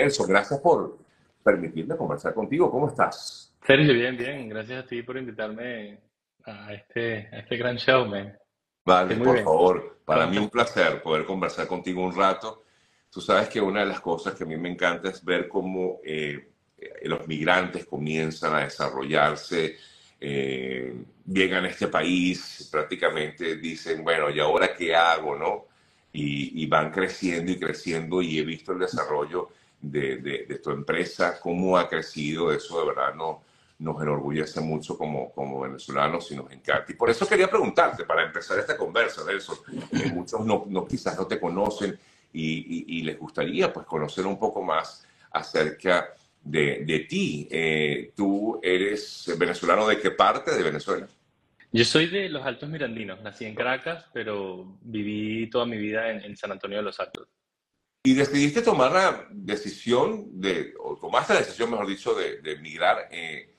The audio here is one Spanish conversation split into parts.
Nelson, gracias por permitirme conversar contigo. ¿Cómo estás? Sergio, bien, bien. Gracias a ti por invitarme a este, a este gran show, man. Vale, por favor. Para mí un placer poder conversar contigo un rato. Tú sabes que una de las cosas que a mí me encanta es ver cómo eh, los migrantes comienzan a desarrollarse, eh, llegan a este país, prácticamente dicen, bueno, ¿y ahora qué hago? ¿no? Y, van creciendo y creciendo y he visto el desarrollo de, de, tu empresa, cómo ha crecido, eso de verdad no, nos enorgullece mucho como, como venezolanos y nos encanta. Y por eso quería preguntarte, para empezar esta conversa, Nelson, que muchos no, no, quizás no te conocen y, y, les gustaría pues conocer un poco más acerca de, de ti. Eh, ¿Tú eres venezolano de qué parte de Venezuela? Yo soy de los Altos Mirandinos, nací en Caracas, pero viví toda mi vida en, San Antonio de los Altos. ¿Y decidiste tomar la decisión de, o tomaste la decisión, mejor dicho, de, de emigrar eh,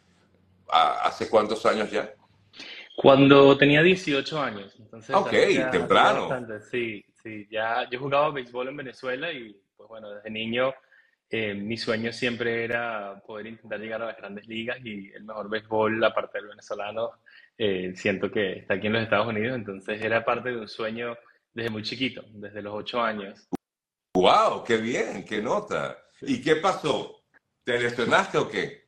hace cuántos años ya? Cuando tenía 18 años. Entonces, ok, temprano. sí, sí, ya yo jugaba béisbol en Venezuela y pues bueno, desde niño eh, mi sueño siempre era poder intentar llegar a las grandes ligas y el mejor béisbol, aparte del venezolano, eh, siento que está aquí en los Estados Unidos, entonces era parte de un sueño desde muy chiquito, desde los ocho años. ¡Wow! ¡Qué bien! ¡Qué nota! ¿Y qué pasó? ¿Te lesionaste o qué?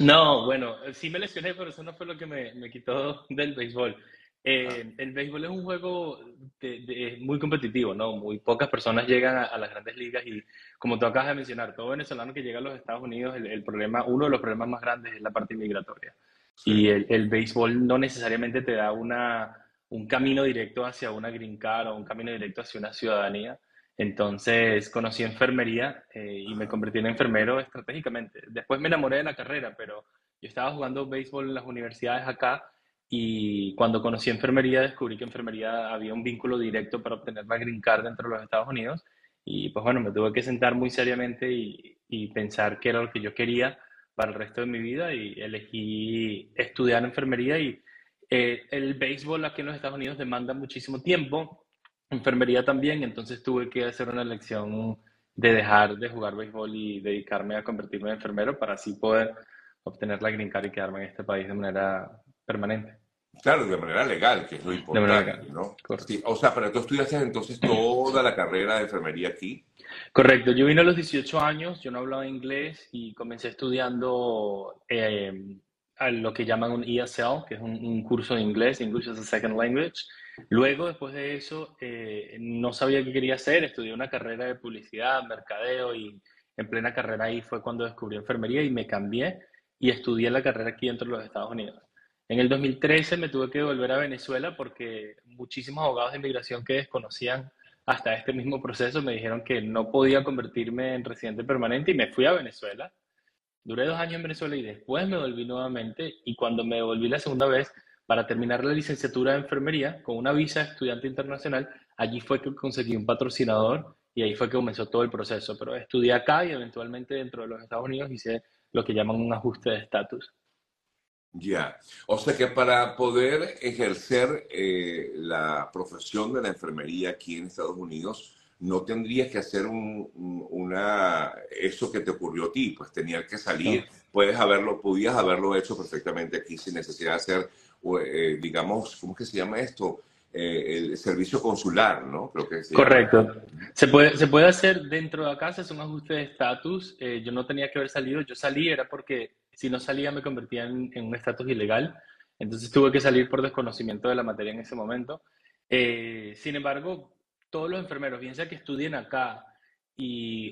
No, bueno, sí me lesioné, pero eso no fue lo que me, me quitó del béisbol. Eh, el béisbol es un juego de, muy competitivo, ¿no? Muy pocas personas llegan a, las grandes ligas y, como tú acabas de mencionar, todo venezolano que llega a los Estados Unidos, el, problema, uno de los problemas más grandes es la parte migratoria. Y el, el, béisbol no necesariamente te da una, un camino directo hacia una green card o un camino directo hacia una ciudadanía. Entonces conocí enfermería eh, y me convertí en enfermero estratégicamente. Después me enamoré de la carrera, pero yo estaba jugando béisbol en las universidades acá y cuando conocí enfermería, descubrí que enfermería había un vínculo directo para obtener la green card dentro de los Estados Unidos. Y pues bueno, me tuve que sentar muy seriamente y, pensar qué era lo que yo quería para el resto de mi vida y elegí estudiar enfermería y eh, el béisbol aquí en los Estados Unidos demanda muchísimo tiempo, enfermería también, entonces tuve que hacer una elección de dejar de jugar béisbol y dedicarme a convertirme en enfermero para así poder obtener la green card y quedarme en este país de manera permanente. Claro, de manera legal, que es lo importante, ¿no? o sea, pero tú estudiaste entonces toda la carrera de enfermería aquí. Correcto, yo vine a los 18 años, yo no hablaba inglés y comencé estudiando eh, lo que llaman un ESL, que es un, curso de inglés, English as a Second Language. Luego, después de eso, eh, no sabía qué quería hacer, estudié una carrera de publicidad, mercadeo y en plena carrera ahí fue cuando descubrí enfermería y me cambié y estudié la carrera aquí dentro de los Estados Unidos. En el 2013 me tuve que volver a Venezuela porque muchísimos abogados de inmigración que desconocían hasta este mismo proceso me dijeron que no podía convertirme en residente permanente y me fui a Venezuela. Duré dos años en Venezuela y después me volví nuevamente y cuando me volví la segunda vez para terminar la licenciatura de enfermería con una visa de estudiante internacional, allí fue que conseguí un patrocinador y ahí fue que comenzó todo el proceso. Pero estudié acá y eventualmente dentro de los Estados Unidos hice lo que llaman un ajuste de estatus. Ya, o sea que para poder ejercer eh, la profesión de la enfermería aquí en Estados Unidos, no tendrías que hacer un, una, eso que te ocurrió a ti, pues tenías que salir, puedes haberlo, podías haberlo hecho perfectamente aquí sin necesidad de hacer, eh, digamos, ¿cómo es que se llama esto? Eh, el servicio consular, ¿no? Creo que Correcto. Se puede, se puede hacer dentro de acá, es un ajuste de estatus. yo no tenía que haber salido, yo salí, era porque si no salía me convertía en, un estatus ilegal, entonces tuve que salir por desconocimiento de la materia en ese momento. Eh, sin embargo, todos los enfermeros, bien sea que estudien acá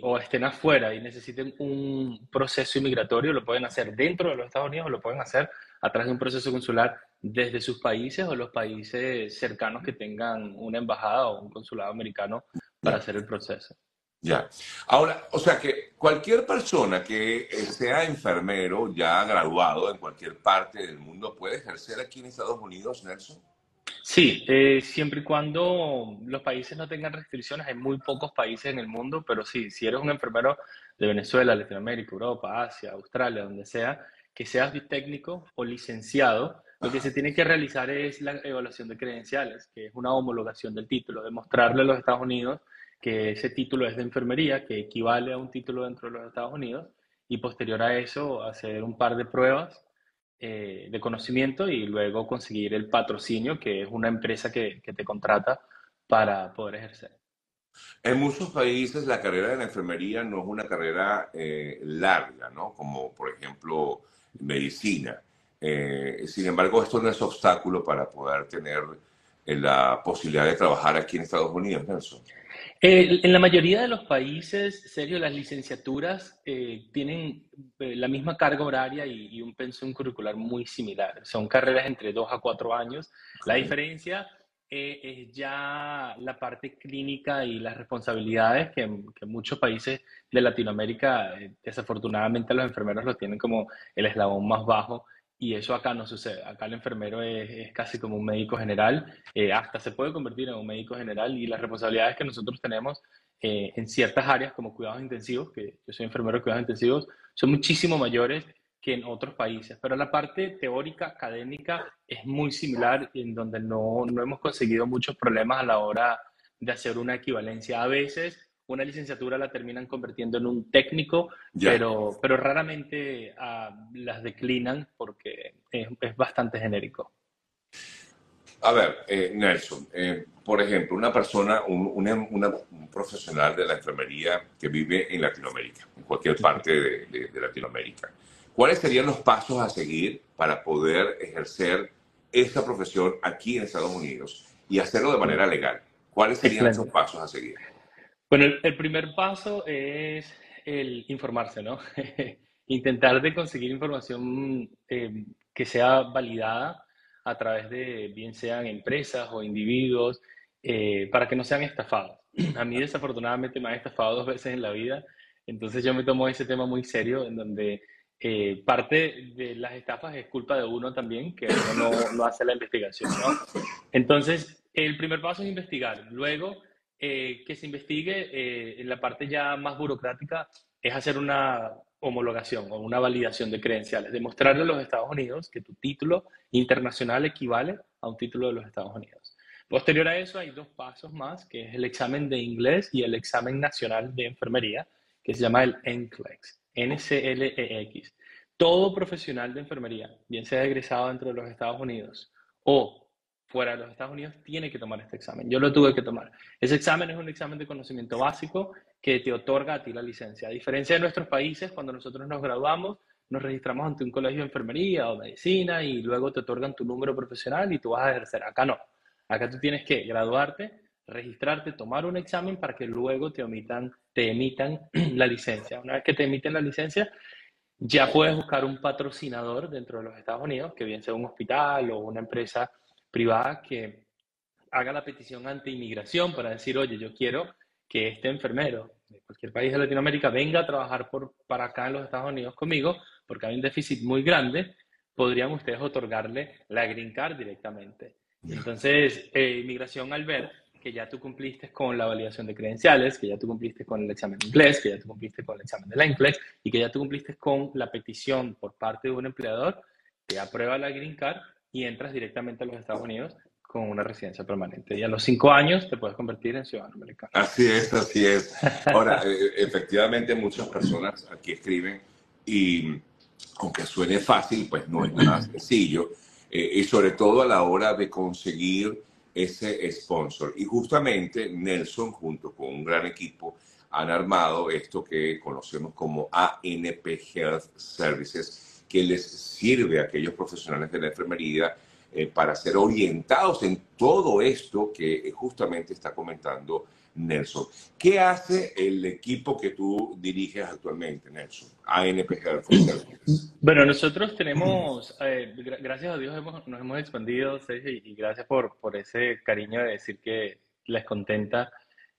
o estén afuera y necesiten un proceso inmigratorio, lo pueden hacer dentro de los Estados Unidos o lo pueden hacer a través de un proceso consular desde sus países o los países cercanos que tengan una embajada o un consulado americano para hacer el proceso. Ya. Ahora, o sea que cualquier persona que eh, sea enfermero ya graduado en cualquier parte del mundo puede ejercer aquí en Estados Unidos, Nelson. Sí, eh, siempre y cuando los países no tengan restricciones, hay muy pocos países en el mundo, pero sí, si eres un enfermero de Venezuela, Latinoamérica, Europa, Asia, Australia, donde sea, que seas técnico o licenciado, lo que se tiene que realizar es la evaluación de credenciales, que es una homologación del título, demostrarle a los Estados Unidos que ese título es de enfermería, que equivale a un título dentro de los Estados Unidos, y posterior a eso hacer un par de pruebas eh, de conocimiento y luego conseguir el patrocinio, que es una empresa que, que te contrata para poder ejercer. En muchos países la carrera de la enfermería no es una carrera eh, larga, ¿no? Como por ejemplo medicina. Eh, sin embargo, esto no es obstáculo para poder tener la posibilidad de trabajar aquí en Estados Unidos, Nelson. Eh, en la mayoría de los países, serio, las licenciaturas tienen la misma carga horaria y, un pensum curricular muy similar. Son carreras entre dos a cuatro años. La diferencia eh, es ya la parte clínica y las responsabilidades que, que muchos países de Latinoamérica, eh, desafortunadamente los enfermeros lo tienen como el eslabón más bajo y eso acá no sucede. Acá el enfermero es, casi como un médico general, eh, hasta se puede convertir en un médico general y las responsabilidades que nosotros tenemos en ciertas áreas como cuidados intensivos, que yo soy enfermero de cuidados intensivos, son muchísimo mayores que en otros países. Pero la parte teórica, académica, es muy similar en donde no, no hemos conseguido muchos problemas a la hora de hacer una equivalencia. A veces una licenciatura la terminan convirtiendo en un técnico, pero, pero raramente uh, las declinan porque es, es, bastante genérico. A ver, eh, Nelson, eh, por ejemplo, una persona, un, una, una, un, profesional de la enfermería que vive en Latinoamérica, en cualquier parte de, de, de Latinoamérica, ¿Cuáles serían los pasos a seguir para poder ejercer esta profesión aquí en Estados Unidos y hacerlo de manera legal? ¿Cuáles serían esos pasos a seguir? Bueno, el, primer paso es el informarse, ¿no? Intentar de conseguir información eh, que sea validada a través de, bien sean empresas o individuos, eh, para que no sean estafados. A mí desafortunadamente me han estafado dos veces en la vida, entonces yo me tomo ese tema muy serio, en donde eh, parte de las estafas es culpa de uno también, que uno no, hace la investigación, ¿no? Entonces, el primer paso es investigar. Luego, eh, que se investigue, eh, en la parte ya más burocrática, es hacer una homologación o una validación de credenciales, demostrarle a los Estados Unidos que tu título internacional equivale a un título de los Estados Unidos. Posterior a eso hay dos pasos más, que es el examen de inglés y el examen nacional de enfermería, que se llama el NCLEX. NCLEX. Todo profesional de enfermería, bien sea egresado dentro de los Estados Unidos o fuera de los Estados Unidos, tiene que tomar este examen. Yo lo tuve que tomar. Ese examen es un examen de conocimiento básico que te otorga a ti la licencia. A diferencia de nuestros países, cuando nosotros nos graduamos, nos registramos ante un colegio de enfermería o medicina y luego te otorgan tu número profesional y tú vas a ejercer. Acá no. Acá tú tienes que graduarte, registrarte, tomar un examen para que luego te omitan te emitan la licencia. Una vez que te emiten la licencia, ya puedes buscar un patrocinador dentro de los Estados Unidos, que bien sea un hospital o una empresa privada que haga la petición ante inmigración para decir, oye, yo quiero que este enfermero de cualquier país de Latinoamérica venga a trabajar por, para acá en los Estados Unidos conmigo, porque hay un déficit muy grande, podrían ustedes otorgarle la green card directamente. Entonces, eh, inmigración al ver que ya tú cumpliste con la validación de credenciales, que ya tú cumpliste con el examen de inglés, que ya tú cumpliste con el examen de la inglés y que ya tú cumpliste con la petición por parte de un empleador, te aprueba la Green Card y entras directamente a los Estados Unidos con una residencia permanente. Y a los cinco años te puedes convertir en ciudadano americano. Así es, así es. Ahora, eh, efectivamente muchas personas aquí escriben y aunque suene fácil, pues no es nada sencillo. Eh, y sobre todo a la hora de conseguir ese sponsor. Y justamente Nelson, junto con un gran equipo, han armado esto que conocemos como ANP Health Services, que les sirve a aquellos profesionales de la enfermería eh, para ser orientados en todo esto que justamente está comentando Nelson. ¿Qué hace el equipo que tú diriges actualmente, Nelson? ANP Health. Bueno, nosotros tenemos, eh, gracias a Dios nos hemos expandido, Sergio, y gracias por, por ese cariño de decir que les contenta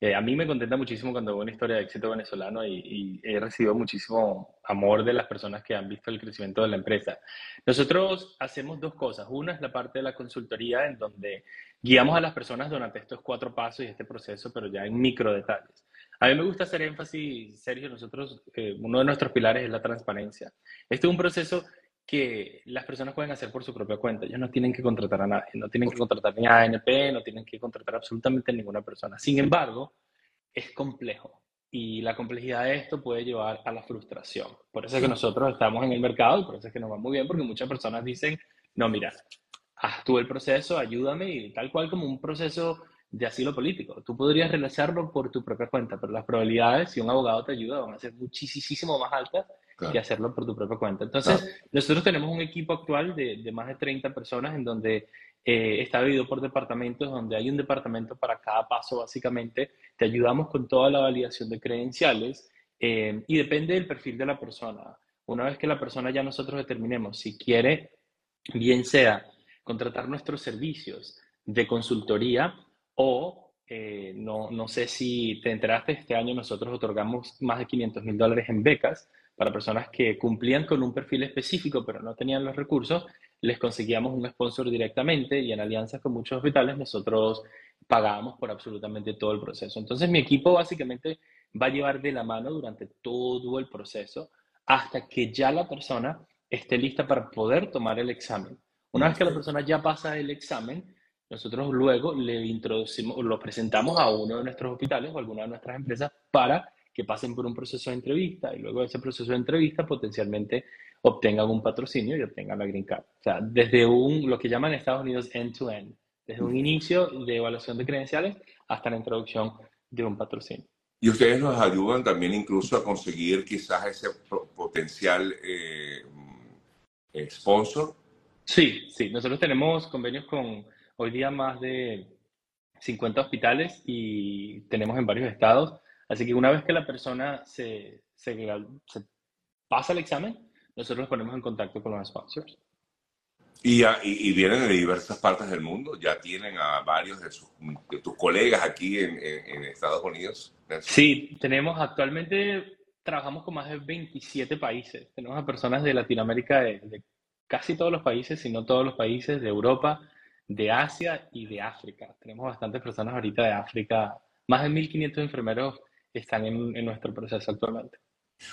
eh, a mí me contenta muchísimo cuando veo una historia de éxito venezolano y, he recibido muchísimo amor de las personas que han visto el crecimiento de la empresa. Nosotros hacemos dos cosas. Una es la parte de la consultoría en donde guiamos a las personas durante estos cuatro pasos y este proceso, pero ya en micro detalles. A mí me gusta hacer énfasis, Sergio, nosotros, eh, uno de nuestros pilares es la transparencia. Este es un proceso que las personas pueden hacer por su propia cuenta. Ellos no tienen que contratar a nadie, no tienen que contratar ni a ANP, no tienen que contratar absolutamente a ninguna persona. Sin embargo, es complejo y la complejidad de esto puede llevar a la frustración. Por eso es que nosotros estamos en el mercado y por eso es que nos va muy bien, porque muchas personas dicen, no, mira, haz tú el proceso, ayúdame, y tal cual como un proceso de asilo político. Tú podrías realizarlo por tu propia cuenta, pero las probabilidades, si un abogado te ayuda, van a ser muchísimo más altas que hacerlo por tu propia cuenta. Entonces, nosotros tenemos un equipo actual de, de, más de 30 personas en donde eh, está dividido por departamentos, donde hay un departamento para cada paso, básicamente. Te ayudamos con toda la validación de credenciales eh, y depende del perfil de la persona. Una vez que la persona ya nosotros determinemos si quiere, bien sea contratar nuestros servicios de consultoría o eh, no, no, sé si te enteraste, este año nosotros otorgamos más de 500 mil dólares en becas para personas que cumplían con un perfil específico pero no tenían los recursos, les conseguíamos un sponsor directamente y en alianzas con muchos hospitales nosotros pagábamos por absolutamente todo el proceso. Entonces mi equipo básicamente va a llevar de la mano durante todo el proceso hasta que ya la persona esté lista para poder tomar el examen. Una vez que la persona ya pasa el examen, nosotros luego le introducimos, lo presentamos a uno de nuestros hospitales o alguna de nuestras empresas para que pasen por un proceso de entrevista y luego de ese proceso de entrevista potencialmente obtengan un patrocinio y obtengan la green card. O sea, desde un, lo que llaman en Estados Unidos end-to-end, desde un inicio de evaluación de credenciales hasta la introducción de un patrocinio. Y ustedes nos ayudan también incluso a conseguir quizás ese potencial eh, sponsor Sí, sí, nosotros tenemos convenios con hoy día más de 50 hospitales y tenemos en varios estados. Así que una vez que la persona se, pasa el examen, nosotros nos ponemos en contacto con los sponsors. Y, y, vienen de diversas partes del mundo, ya tienen a varios de, sus, de tus colegas aquí en, en, Estados Unidos. Sí, tenemos actualmente, trabajamos con más de 27 países. Tenemos a personas de Latinoamérica, de, de casi todos los países, si no todos los países de Europa, de Asia y de África. Tenemos bastantes personas ahorita de África. Más de 1.500 enfermeros están en, nuestro proceso actualmente.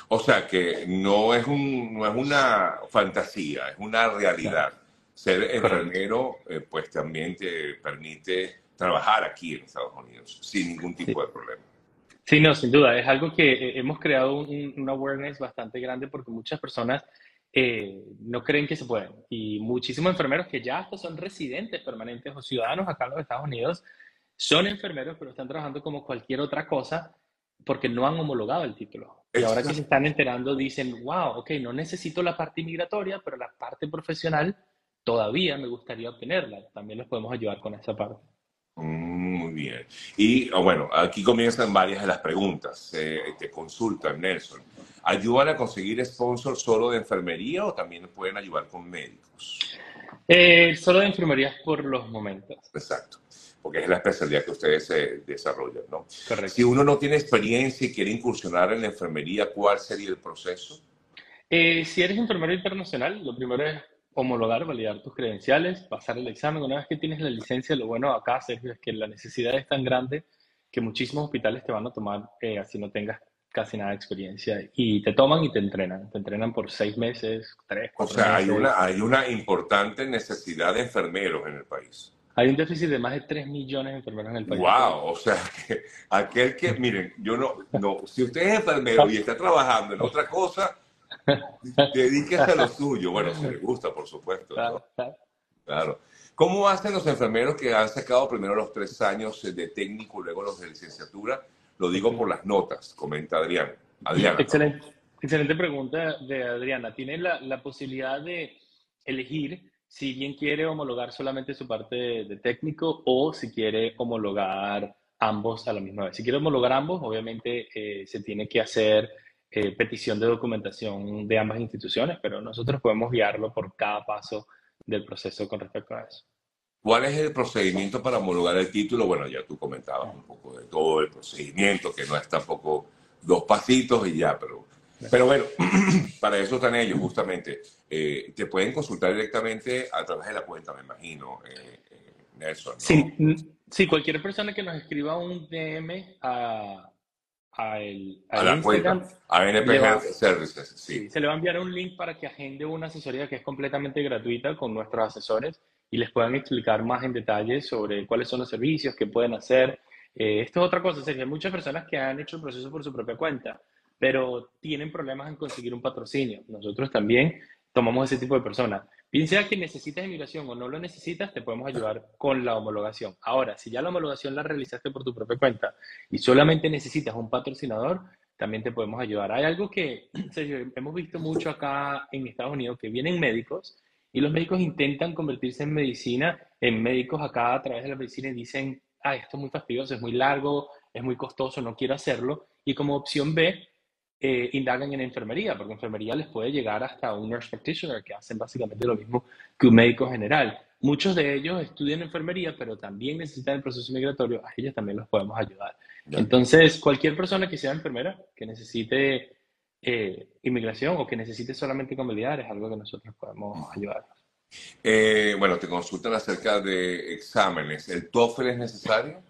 O sea que no es, un, no es una fantasía, es una realidad. Ser enfermero, eh, pues también te permite trabajar aquí en Estados Unidos sin ningún tipo de problema. Sí, no, sin duda. Es algo que eh, hemos creado un, un awareness bastante grande porque muchas personas eh, no creen que se pueden. Y muchísimos enfermeros que ya hasta son residentes permanentes o ciudadanos acá en los Estados Unidos, son enfermeros, pero están trabajando como cualquier otra cosa porque no han homologado el título. Y ahora que se están enterando dicen, wow, ok, no necesito la parte migratoria, pero la parte profesional todavía me gustaría obtenerla. También les podemos ayudar con esa parte. Mm, muy bien. Y ah, bueno, aquí comienzan varias de las preguntas. Eh, te consultan, Nelson. ¿Ayudan a conseguir sponsors solo de enfermería o también pueden ayudar con médicos? Eh, solo de enfermería por los momentos. Exacto, porque es la especialidad que ustedes eh, desarrollan, ¿no? Correcto. Si uno no tiene experiencia y quiere incursionar en la enfermería, ¿cuál sería el proceso? Eh, si eres enfermero internacional, lo primero es homologar, validar tus credenciales, pasar el examen. Una vez que tienes la licencia, lo bueno acá, Sergio, es que la necesidad es tan grande que muchísimos hospitales te van a tomar así no tengas casi nada de experiencia y te toman y te entrenan. Te entrenan por seis meses, tres, cuatro O sea, hay una, hay una importante necesidad de enfermeros en el país. Hay un déficit de más de 3 millones de enfermeros en el país. ¡Wow! O sea, que aquel que, miren, yo no, no, si usted es enfermero y está trabajando en otra cosa, dedíquese a lo suyo. Bueno, si le gusta, por supuesto. Claro. ¿Cómo hacen los enfermeros que han sacado primero los tres años de técnico, luego los de licenciatura? Lo digo por las notas, comenta Adrián. Adriana. Excelente, excelente pregunta de Adriana. Tiene la, la, posibilidad de elegir si bien quiere homologar solamente su parte de, técnico o si quiere homologar ambos a la misma vez. Si quiere homologar ambos, obviamente eh, se tiene que hacer eh, petición de documentación de ambas instituciones, pero nosotros podemos guiarlo por cada paso del proceso con respecto a eso. ¿Cuál es el procedimiento para homologar el título? Bueno, ya tú comentabas un poco de todo el procedimiento, que no es tampoco dos pasitos y ya, pero, pero bueno, para eso están ellos justamente. Eh, te pueden consultar directamente a través de la cuenta, me imagino, eh, eh, Nelson. Sí, cualquier persona que nos escriba un DM a, a, el, a, la cuenta, a NP Services. sí. Se le va a enviar un link para que agende una asesoría que es completamente gratuita con nuestros asesores y les puedan explicar más en detalle sobre cuáles son los servicios que pueden hacer. Eh, esto es otra cosa. Hay muchas personas que han hecho el proceso por su propia cuenta, pero tienen problemas en conseguir un patrocinio. Nosotros también tomamos ese tipo de personas. Piensa que necesitas inmigración o no lo necesitas, te podemos ayudar con la homologación. Ahora, si ya la homologación la realizaste por tu propia cuenta y solamente necesitas un patrocinador, también te podemos ayudar. Hay algo que hemos visto mucho acá en Estados Unidos, que vienen médicos y los médicos intentan convertirse en medicina, en médicos acá a través de la medicina y dicen, ah, esto es muy fastidioso, es muy largo, es muy costoso, no quiero hacerlo. Y como opción B, eh, indagan en enfermería, porque enfermería les puede llegar hasta un nurse practitioner, que hacen básicamente lo mismo que un médico general. Muchos de ellos estudian enfermería, pero también necesitan el proceso migratorio, a ellos también los podemos ayudar. Entonces, cualquier persona que sea enfermera, que necesite eh, inmigración o que necesite solamente convalidar, es algo que nosotros podemos ayudar. Eh, bueno, te consultan acerca de exámenes. ¿El TOEFL es necesario?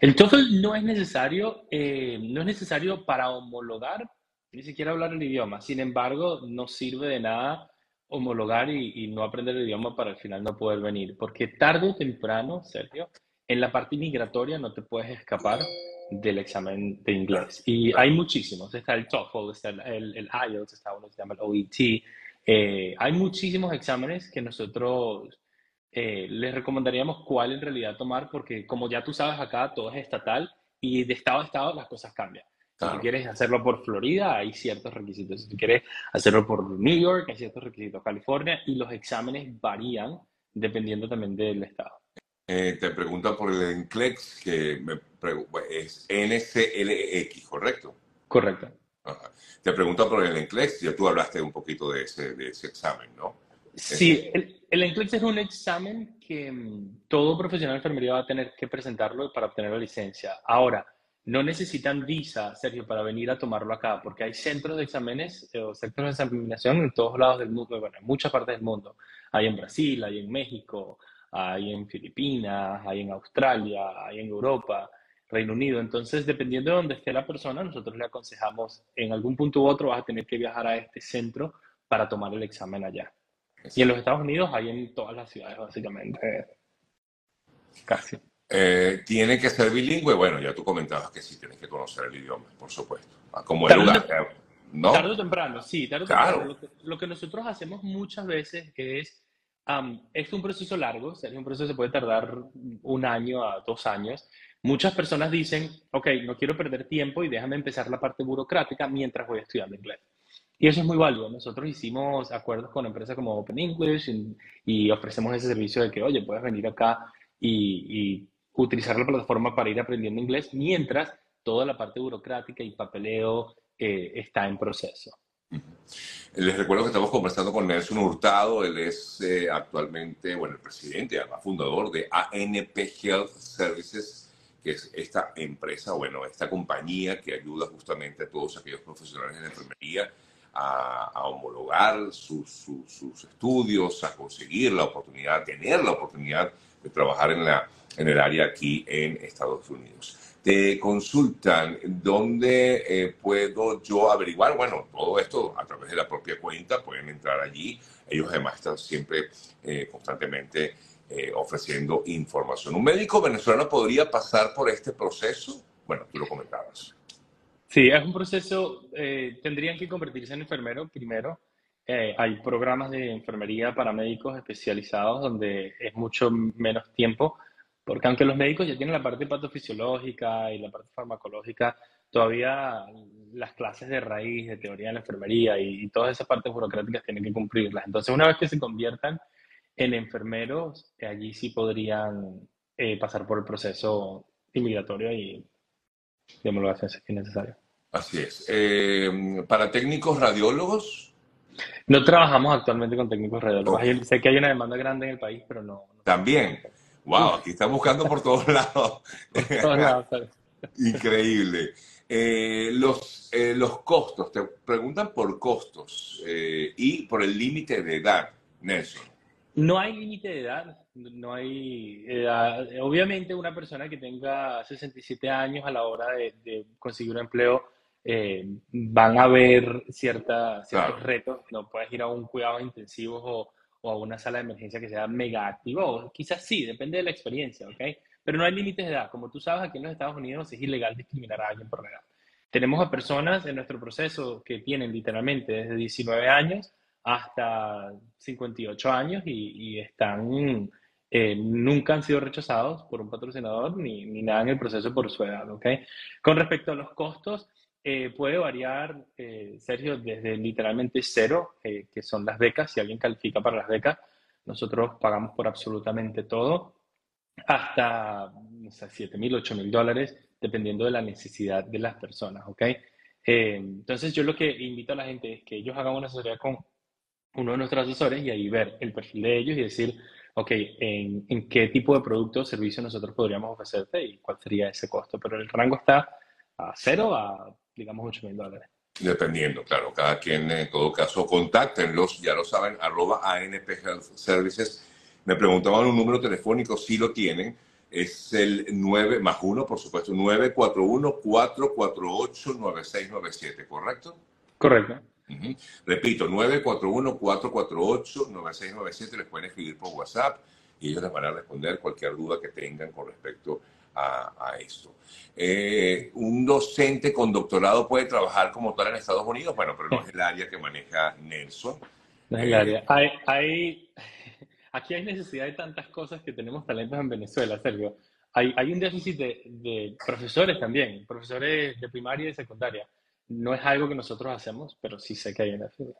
El TOEFL no es necesario, eh, no es necesario para homologar, ni siquiera hablar el idioma. Sin embargo, no sirve de nada homologar y, no aprender el idioma para al final no poder venir, porque tarde o temprano, Sergio, en la parte migratoria no te puedes escapar del examen de inglés. Y hay muchísimos. Está el TOEFL, está el, el, IELTS, está uno que se llama el OET. Eh, hay muchísimos exámenes que nosotros eh, les recomendaríamos cuál en realidad tomar, porque como ya tú sabes, acá todo es estatal y de estado a estado las cosas cambian. Si quieres hacerlo por Florida, hay ciertos requisitos. Si quieres hacerlo por New York, hay ciertos requisitos. California, y los exámenes varían dependiendo también del estado. Eh, te pregunta por el NCLEX, que me es NCLX, ¿correcto? Correcto. Te pregunta por el NCLEX, ya tú hablaste un poquito de ese, de ese examen, ¿no? Sí, el, el NCLEX es un examen que mm, todo profesional de enfermería va a tener que presentarlo para obtener la licencia. Ahora, no necesitan visa, Sergio, para venir a tomarlo acá, porque hay centros de exámenes eh, o centros de examinación en todos lados del mundo, bueno, en muchas partes del mundo. Hay en Brasil, hay en México, hay en Filipinas, hay en Australia, hay en Europa, Reino Unido. Entonces, dependiendo de dónde esté la persona, nosotros le aconsejamos en algún punto u otro vas a tener que viajar a este centro para tomar el examen allá. Y en los Estados Unidos hay en todas las ciudades, básicamente. Casi. Eh, ¿Tiene que ser bilingüe? Bueno, ya tú comentabas que sí, tienes que conocer el idioma, por supuesto. Ah, como el lugar. ¿no? Tarde o temprano, sí, tarde o temprano. Lo que, nosotros hacemos muchas veces es es un proceso largo, es un proceso que puede tardar un año a dos años. Muchas personas dicen, ok, no quiero perder tiempo y déjame empezar la parte burocrática mientras voy estudiando inglés. Y eso es muy válido. Nosotros hicimos acuerdos con empresas como Open English y, ofrecemos ese servicio de que, oye, puedes venir acá y, utilizar la plataforma para ir aprendiendo inglés mientras toda la parte burocrática y papeleo eh, está en proceso. Les recuerdo que estamos conversando con Nelson Hurtado, él es eh, actualmente, bueno, el presidente, además fundador de ANP Health Services, que es esta empresa, bueno, esta compañía que ayuda justamente a todos aquellos profesionales en enfermería a, homologar sus, sus, estudios, a conseguir la oportunidad, tener la oportunidad de trabajar en, la, en el área aquí en Estados Unidos te consultan dónde eh, puedo yo averiguar, bueno, todo esto a través de la propia cuenta, pueden entrar allí. Ellos además están siempre eh, constantemente eh, ofreciendo información. ¿Un médico venezolano podría pasar por este proceso? Bueno, tú lo comentabas. Sí, es un proceso, tendrían que convertirse en enfermero primero. hay programas de enfermería para médicos especializados donde es mucho menos tiempo porque aunque los médicos ya tienen la parte patofisiológica y la parte farmacológica, todavía las clases de raíz, de teoría de la enfermería y, todas esas partes burocráticas tienen que cumplirlas. Entonces, una vez que se conviertan en enfermeros, allí sí podrían eh, pasar por el proceso inmigratorio y de homologación si es necesario. Así es. Eh, ¿Para técnicos radiólogos? No trabajamos actualmente con técnicos radiólogos. Sé que hay una demanda grande en el país, pero no. no También. Wow, aquí están buscando por todos lados. Increíble. Eh, los, eh, los costos, te preguntan por costos eh, y por el límite de edad, Nelson. No hay límite de edad, no hay, obviamente una persona que tenga 67 años a la hora de, conseguir un empleo, van a haber cierta, ciertos retos, no puedes ir a un cuidado intensivo o, o a una sala de emergencia que sea mega activa, o quizás sí, depende de la experiencia, ¿ok? Pero no hay límites de edad. Como tú sabes, aquí en los Estados Unidos es ilegal discriminar a alguien por la edad. Tenemos a personas en nuestro proceso que tienen literalmente desde 19 años hasta 58 años y, están, eh, nunca han sido rechazados por un patrocinador ni, ni, nada en el proceso por su edad. ¿okay? Con respecto a los costos, eh, puede variar, eh, Sergio, desde literalmente cero, que son las becas, si alguien califica para las becas, nosotros pagamos por absolutamente todo, hasta no sé, 7 mil, 8 mil dólares, dependiendo de la necesidad de las personas, ¿ok? entonces yo lo que invito a la gente es que ellos hagan una asesoría con uno de nuestros asesores y ahí ver el perfil de ellos y decir, ok, en, qué tipo de producto o servicio nosotros podríamos ofrecerte y cuál sería ese costo. Pero el rango está a cero a, digamos, 8 mil dólares. Dependiendo, claro, cada quien en todo caso, contáctenlos, ya lo saben, arroba ANP Health Services. Me preguntaban un número telefónico, si lo tienen, es el 9 más 1, por supuesto, 941-448-9697, ¿correcto? Correcto. Repito, 941-448-9697, les pueden escribir por WhatsApp y ellos les van a responder cualquier duda que tengan con respecto a, esto. Eh, ¿Un docente con doctorado puede trabajar como tal en Estados Unidos? Bueno, pero no es el área que maneja Nelson. No es el área. Hay, hay, aquí hay necesidad de tantas cosas que tenemos talentos en Venezuela, Sergio. Hay, hay un déficit de, de profesores también, profesores de primaria y de secundaria no es algo que nosotros hacemos, pero sí sé que hay una figura.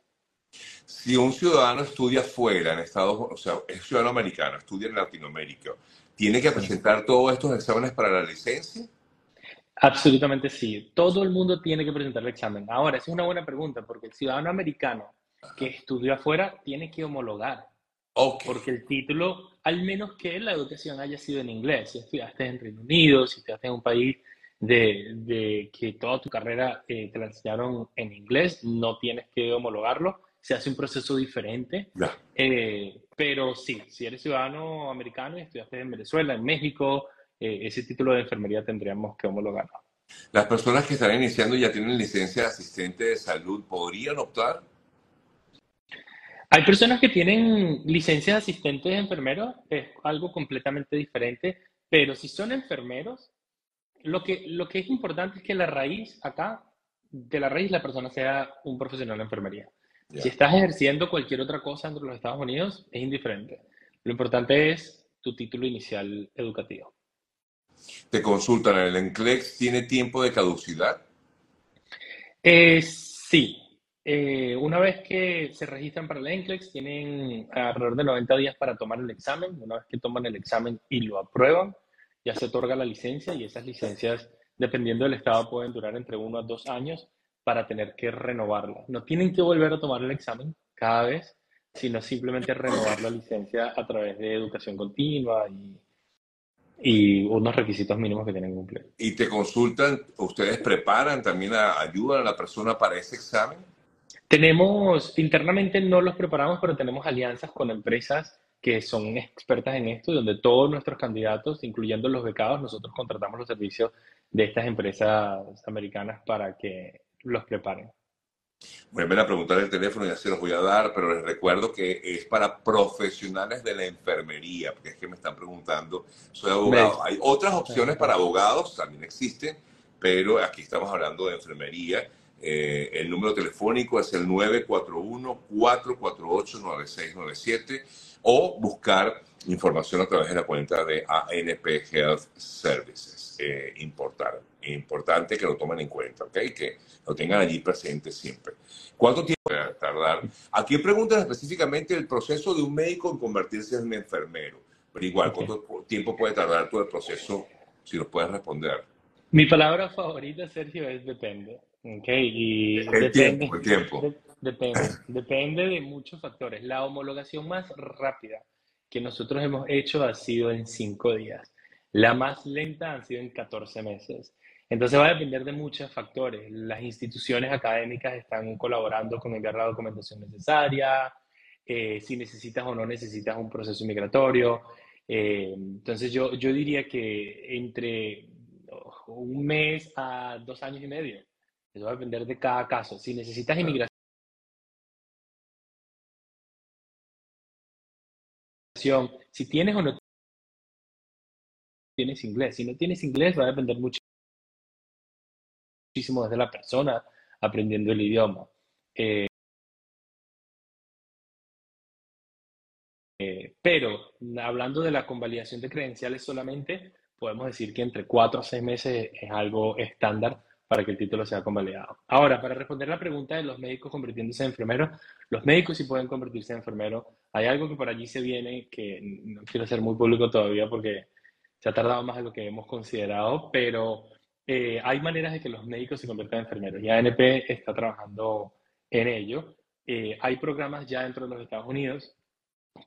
Si un ciudadano estudia fuera, en Estados Unidos, o sea, es ciudadano americano, estudia en Latinoamérica, ¿tiene que presentar todos estos exámenes para la licencia? Absolutamente sí. Todo el mundo tiene que presentar el examen. Ahora, esa es una buena pregunta, porque el ciudadano americano que estudió afuera tiene que homologar. Porque el título, al menos que la educación haya sido en inglés, si estudiaste en Reino Unido, si estudiaste en un país de, que toda tu carrera eh, te la enseñaron en inglés, no tienes que homologarlo, se hace un proceso diferente. Eh, pero sí, si eres ciudadano americano y estudiaste en Venezuela, en México, eh, ese título de enfermería tendríamos que homologarlo. ¿Las personas que están iniciando y ya tienen licencia de asistente de salud podrían optar? Hay personas que tienen licencia de asistente de enfermero, es algo completamente diferente, pero si son enfermeros, lo que, lo que es importante es que la raíz acá, de la raíz la persona sea un profesional de enfermería. Si estás ejerciendo cualquier otra cosa dentro de los Estados Unidos, es indiferente. Lo importante es tu título inicial educativo. ¿Te consultan el NCLEX? ¿Tiene tiempo de caducidad? Eh, sí. Eh, una vez que se registran para el NCLEX, tienen alrededor de 90 días para tomar el examen. Una vez que toman el examen y lo aprueban, ya se otorga la licencia y esas licencias, dependiendo del estado, pueden durar entre uno a dos años para tener que renovarla. No tienen que volver a tomar el examen cada vez, sino simplemente renovar la licencia a través de educación continua y, y unos requisitos mínimos que tienen que cumplir. ¿Y te consultan, ustedes preparan, también ayudan a la persona para ese examen? Tenemos, internamente no los preparamos, pero tenemos alianzas con empresas que son expertas en esto, donde todos nuestros candidatos, incluyendo los becados, nosotros contratamos los servicios de estas empresas americanas para que los preparen. Voy a preguntar el teléfono ya se los voy a dar, pero les recuerdo que es para profesionales de la enfermería, porque es que me están preguntando, soy abogado. Hay otras opciones para abogados, también existen, pero aquí estamos hablando de enfermería. Eh, el número telefónico es el 941-448-9697 o buscar información a través de la cuenta de ANP Health Services. Eh, importante que lo tomen en cuenta, ¿ok? Que lo tengan allí presente siempre. ¿Cuánto tiempo puede tardar? Aquí preguntan específicamente el proceso de un médico en convertirse en un enfermero. Pero igual, ¿cuánto tiempo puede tardar todo el proceso? Si lo puedes responder. Mi palabra favorita, Sergio, es depende. Y el depende, tiempo, el tiempo. Depende, depende de muchos factores. La homologación más rápida que nosotros hemos hecho ha sido en cinco días. La más lenta ha sido en 14 meses. Entonces va a depender de muchos factores. Las instituciones académicas están colaborando con enviar la documentación necesaria, eh, si necesitas o no necesitas un proceso migratorio. Eh, entonces yo, yo diría que entre un mes a dos años y medio. Eso va a depender de cada caso. Si necesitas inmigración, si tienes o no tienes inglés. Si no tienes inglés, va a depender muchísimo desde la persona aprendiendo el idioma. Eh, eh, pero hablando de la convalidación de credenciales solamente, podemos decir que entre cuatro o seis meses es algo estándar para que el título sea convalidado. Ahora, para responder la pregunta de los médicos convirtiéndose en enfermeros, los médicos sí pueden convertirse en enfermeros. Hay algo que por allí se viene que no quiero ser muy público todavía porque se ha tardado más de lo que hemos considerado, pero eh, hay maneras de que los médicos se conviertan en enfermeros y ANP está trabajando en ello. Eh, hay programas ya dentro de los Estados Unidos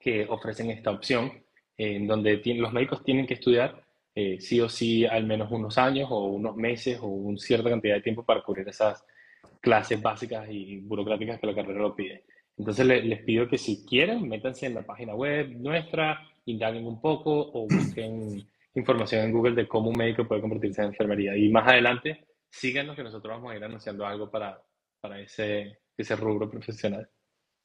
que ofrecen esta opción, en donde los médicos tienen que estudiar eh, sí o sí al menos unos años o unos meses o una cierta cantidad de tiempo para cubrir esas clases básicas y burocráticas que la carrera lo pide. Entonces les pido que si quieren, métanse en la página web nuestra, indaguen un poco o busquen información en Google de cómo un médico puede convertirse en enfermería. Y más adelante, síganos que nosotros vamos a ir anunciando algo para, para ese, ese rubro profesional.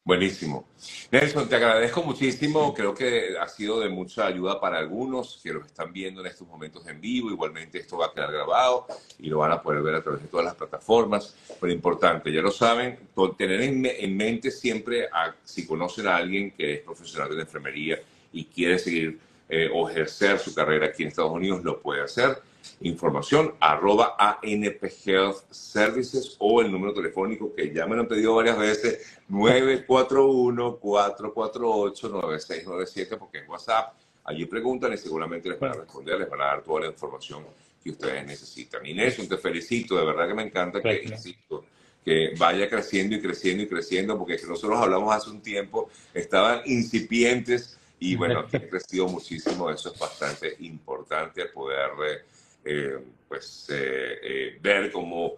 Buenísimo. Nelson, te agradezco muchísimo. Creo que ha sido de mucha ayuda para algunos que lo están viendo en estos momentos en vivo. Igualmente esto va a quedar grabado y lo van a poder ver a través de todas las plataformas. Pero importante, ya lo saben, tener en, mente siempre, a, si conocen a alguien que es profesional de la enfermería y quiere seguir eh, o ejercer su carrera aquí en Estados Unidos, lo puede hacer información arroba ANP Health Services o el número telefónico que ya me lo han pedido varias veces, 941-448-9697, porque es WhatsApp. Allí preguntan y seguramente les van a responder, les van a dar toda la información que ustedes necesitan. Inés, te felicito, de verdad que me encanta que, insisto, que vaya creciendo y creciendo y creciendo, porque nosotros hablamos hace un tiempo, estaban incipientes y bueno, ha crecido muchísimo, eso es bastante importante poder eh, pues, eh, eh, ver cómo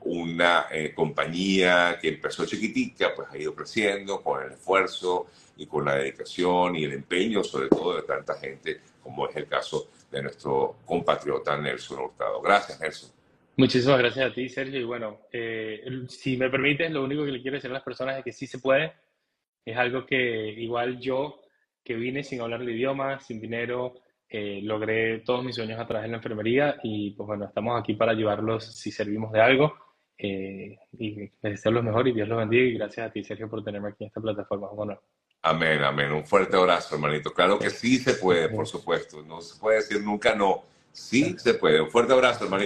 una compañía que empezó chiquitica, pues ha ido creciendo con el esfuerzo y con la dedicación y el empeño, sobre todo de tanta gente, como es el caso de nuestro compatriota Nelson Hurtado. Gracias, Nelson. Muchísimas gracias a ti, Sergio. Y bueno, si me permites, lo único que le quiero decir a las personas es que sí se puede. Es algo que igual yo, que vine sin hablar el idioma, sin dinero, eh, logré todos mis sueños a través de la enfermería y pues bueno, estamos aquí para ayudarlos si servimos de algo eh, y les deseo lo mejor y Dios los bendiga y gracias a ti Sergio por tenerme aquí en esta plataforma. Bueno. Amén, amén. Un fuerte abrazo, hermanito. Claro que sí se puede, por supuesto. No se puede decir nunca no. Sí se puede. Un fuerte abrazo, hermanito.